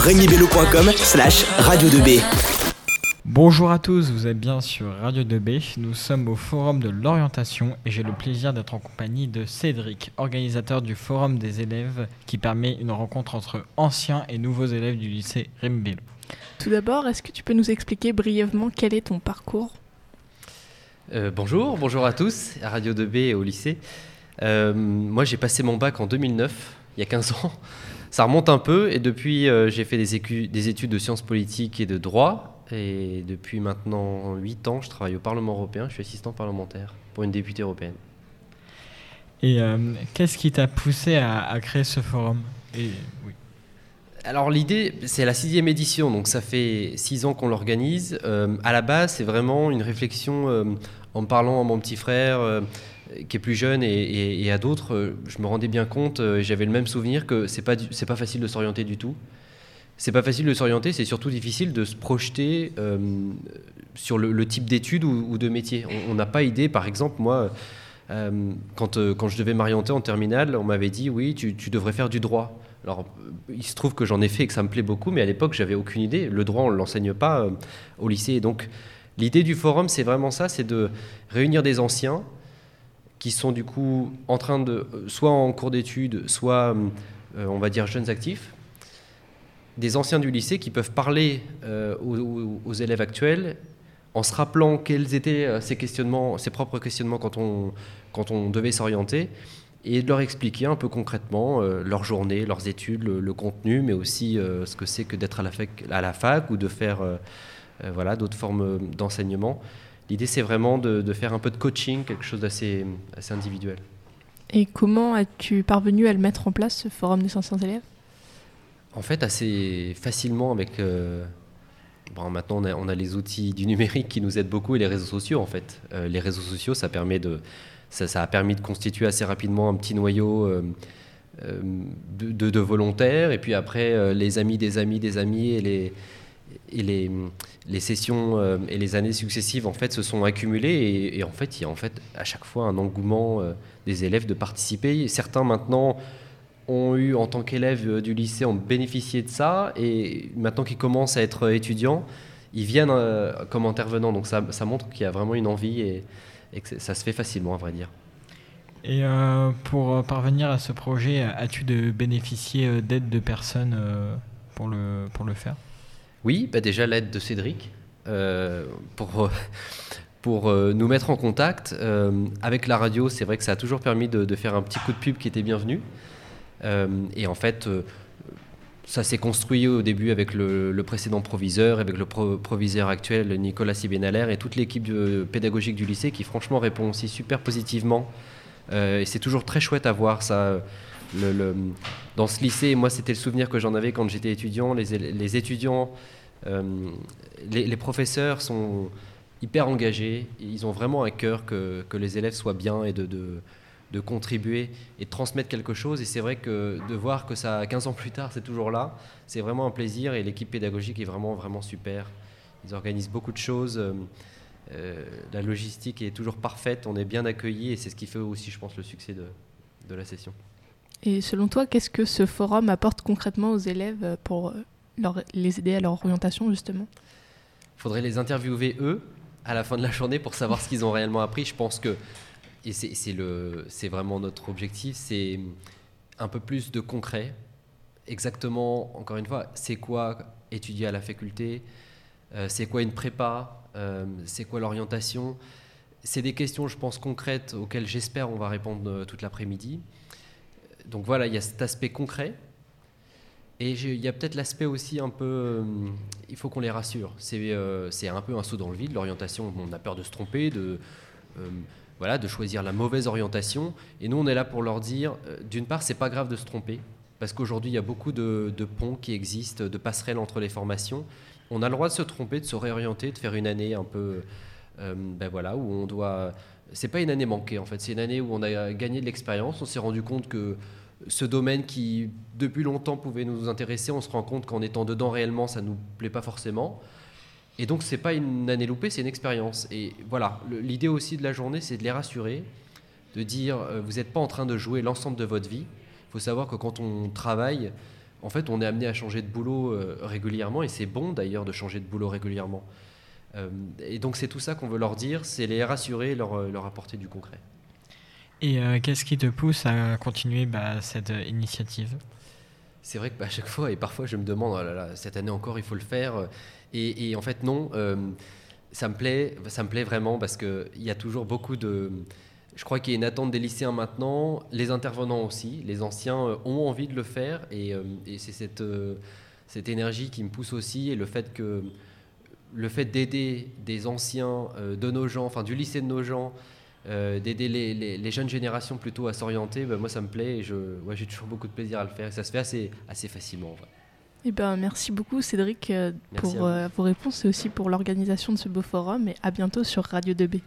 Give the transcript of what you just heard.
rémibello.com slash radio 2B. Bonjour à tous, vous êtes bien sur Radio 2B. Nous sommes au Forum de l'orientation et j'ai le plaisir d'être en compagnie de Cédric, organisateur du Forum des élèves qui permet une rencontre entre anciens et nouveaux élèves du lycée Rimbello. Tout d'abord, est-ce que tu peux nous expliquer brièvement quel est ton parcours? Euh, bonjour, bonjour à tous, à Radio 2B et au lycée. Euh, moi, j'ai passé mon bac en 2009, il y a 15 ans. Ça remonte un peu et depuis, euh, j'ai fait des, études de sciences politiques et de droit. Et depuis maintenant 8 ans, je travaille au Parlement européen, je suis assistant parlementaire pour une députée européenne. Et euh, qu'est-ce qui t'a poussé à, à créer ce forum? Et, oui. Alors l'idée, c'est la sixième édition, donc ça fait six ans qu'on l'organise. Euh, à la base, c'est vraiment une réflexion euh, en parlant à mon petit frère qui est plus jeune et, à d'autres. euh, je me rendais bien compte, euh, j'avais le même souvenir que c'est pas c'est pas facile de s'orienter du tout. C'est pas facile de s'orienter, c'est surtout difficile de se projeter euh, sur le, type d'études ou, de métier. On- n'a pas idée, par exemple, moi. quand, quand je devais m'orienter en terminale, on m'avait dit oui, tu, devrais faire du droit. Alors, il se trouve que j'en ai fait et que ça me plaît beaucoup, mais à l'époque, j'avais aucune idée. Le droit, on ne l'enseigne pas au lycée. Donc, l'idée du forum, c'est vraiment ça c'est de réunir des anciens qui sont du coup en train de, euh, soit en cours d'études, soit, euh, on va dire, jeunes actifs, des anciens du lycée qui peuvent parler euh, aux, élèves actuels en se rappelant quels étaient euh, ses questionnements, ses propres questionnements quand on, quand on devait s'orienter, et de leur expliquer un peu concrètement euh, leur journée, leurs études, le, le contenu, mais aussi euh, ce que c'est que d'être à la fac, à la fac ou de faire euh, euh, voilà, d'autres formes d'enseignement. L'idée, c'est vraiment de, de faire un peu de coaching, quelque chose d'assez assez individuel. Et comment as-tu parvenu à le mettre en place, ce forum des 500 élèves? En fait, assez facilement avec. euh, bon, maintenant, on a, on a les outils du numérique qui nous aident beaucoup et les réseaux sociaux, en fait. Euh, les réseaux sociaux, ça, permet de, ça, ça a permis de constituer assez rapidement un petit noyau euh, de, de- volontaires. Et puis après, les amis des amis des amis et les, et les, sessions euh, et les années successives, en fait, se sont accumulées. Et, et en fait, il y a en fait, à chaque fois un engouement euh, des élèves de participer. Certains, maintenant, ont eu en tant qu'élèves euh, du lycée ont bénéficié de ça et maintenant qu'ils commencent à être étudiants, ils viennent comme intervenants. Donc ça, montre qu'il y a vraiment une envie et, que ça se fait facilement, à vrai dire. Et pour parvenir à ce projet, as-tu de bénéficié euh, d'aide de personnes pour, le, pour le faire? Oui, bah déjà l'aide de Cédric euh, pour, euh, pour euh, nous mettre en contact. Avec la radio, c'est vrai que ça a toujours permis de, faire un petit coup de pub qui était bienvenu. Et en fait, ça s'est construit au début avec le, précédent proviseur, avec le pro- proviseur actuel Nicolas Sibénalaire et toute l'équipe pédagogique du lycée qui franchement répond aussi super positivement. Et c'est toujours très chouette à voir ça. Dans ce lycée, moi c'était le souvenir que j'en avais quand j'étais étudiant. Les, étudiants, euh, les, professeurs sont hyper engagés. Ils ont vraiment à cœur que, que les élèves soient bien et de, de, contribuer et de transmettre quelque chose. Et c'est vrai que de voir que ça, 15 ans plus tard, c'est toujours là, c'est vraiment un plaisir. Et l'équipe pédagogique est vraiment, vraiment super. Ils organisent beaucoup de choses. euh, euh, la logistique est toujours parfaite. On est bien accueillis et c'est ce qui fait aussi, je pense, le succès de, de la session. Et selon toi, qu'est-ce que ce forum apporte concrètement aux élèves pour euh, les aider à leur orientation, justement? Il faudrait les interviewer eux à la fin de la journée pour savoir ce qu'ils ont réellement appris. Je pense que, et c'est vraiment notre objectif, c'est un peu plus de concret. Exactement, encore une fois, c'est quoi étudier à la faculté? Euh, C'est quoi une prépa? Euh, C'est quoi l'orientation? C'est des questions, je pense, concrètes auxquelles j'espère on va répondre toute l'après-midi. Donc voilà, il y a cet aspect concret. Et il y a peut-être l'aspect aussi un peu. euh, il faut qu'on les rassure. C'est euh, c'est un peu un saut dans le vide, l'orientation. On a peur de se tromper, de, euh, voilà, de choisir la mauvaise orientation. Et nous, on est là pour leur dire d'une part, c'est pas grave de se tromper, parce qu'aujourd'hui, il y a beaucoup de ponts qui existent, de passerelles entre les formations. On a le droit de se tromper, de se réorienter, de faire une année un peu. Euh, ben voilà, où on doit. C'est pas une année manquée en fait, c'est une année où on a gagné de l'expérience. On s'est rendu compte que ce domaine qui depuis longtemps pouvait nous intéresser, on se rend compte qu'en étant dedans réellement, ça nous plaît pas forcément. Et donc c'est pas une année loupée, c'est une expérience. Et voilà, l'idée aussi de la journée, c'est de les rassurer, de dire euh, vous n'êtes pas en train de jouer l'ensemble de votre vie. Il faut savoir que quand on travaille, en fait, on est amené à changer de boulot régulièrement, et c'est bon d'ailleurs de changer de boulot régulièrement. Et donc c'est tout ça qu'on veut leur dire, c'est les rassurer, leur, leur apporter du concret. Et qu'est-ce qui te pousse à continuer bah, cette initiative? C'est vrai que bah, à chaque fois, et parfois je me demande, oh cette année encore, il faut le faire. Et, en fait, non, euh, ça, me plaît, ça me plaît vraiment parce qu'il y a toujours beaucoup de... Je crois qu'il y a une attente des lycéens maintenant, les intervenants aussi, les anciens euh, ont envie de le faire et, euh, c'est cette, cette énergie qui me pousse aussi et le fait que le fait d'aider des anciens de nos gens, enfin du lycée de nos gens, euh, d'aider les, jeunes générations plutôt à s'orienter, ben, moi ça me plaît et j'ai toujours beaucoup de plaisir à le faire. Et ça se fait assez, assez facilement. Eh ben, merci beaucoup Cédric euh, pour euh, vos réponses et aussi pour l'organisation de ce beau forum et à bientôt sur Radio 2B.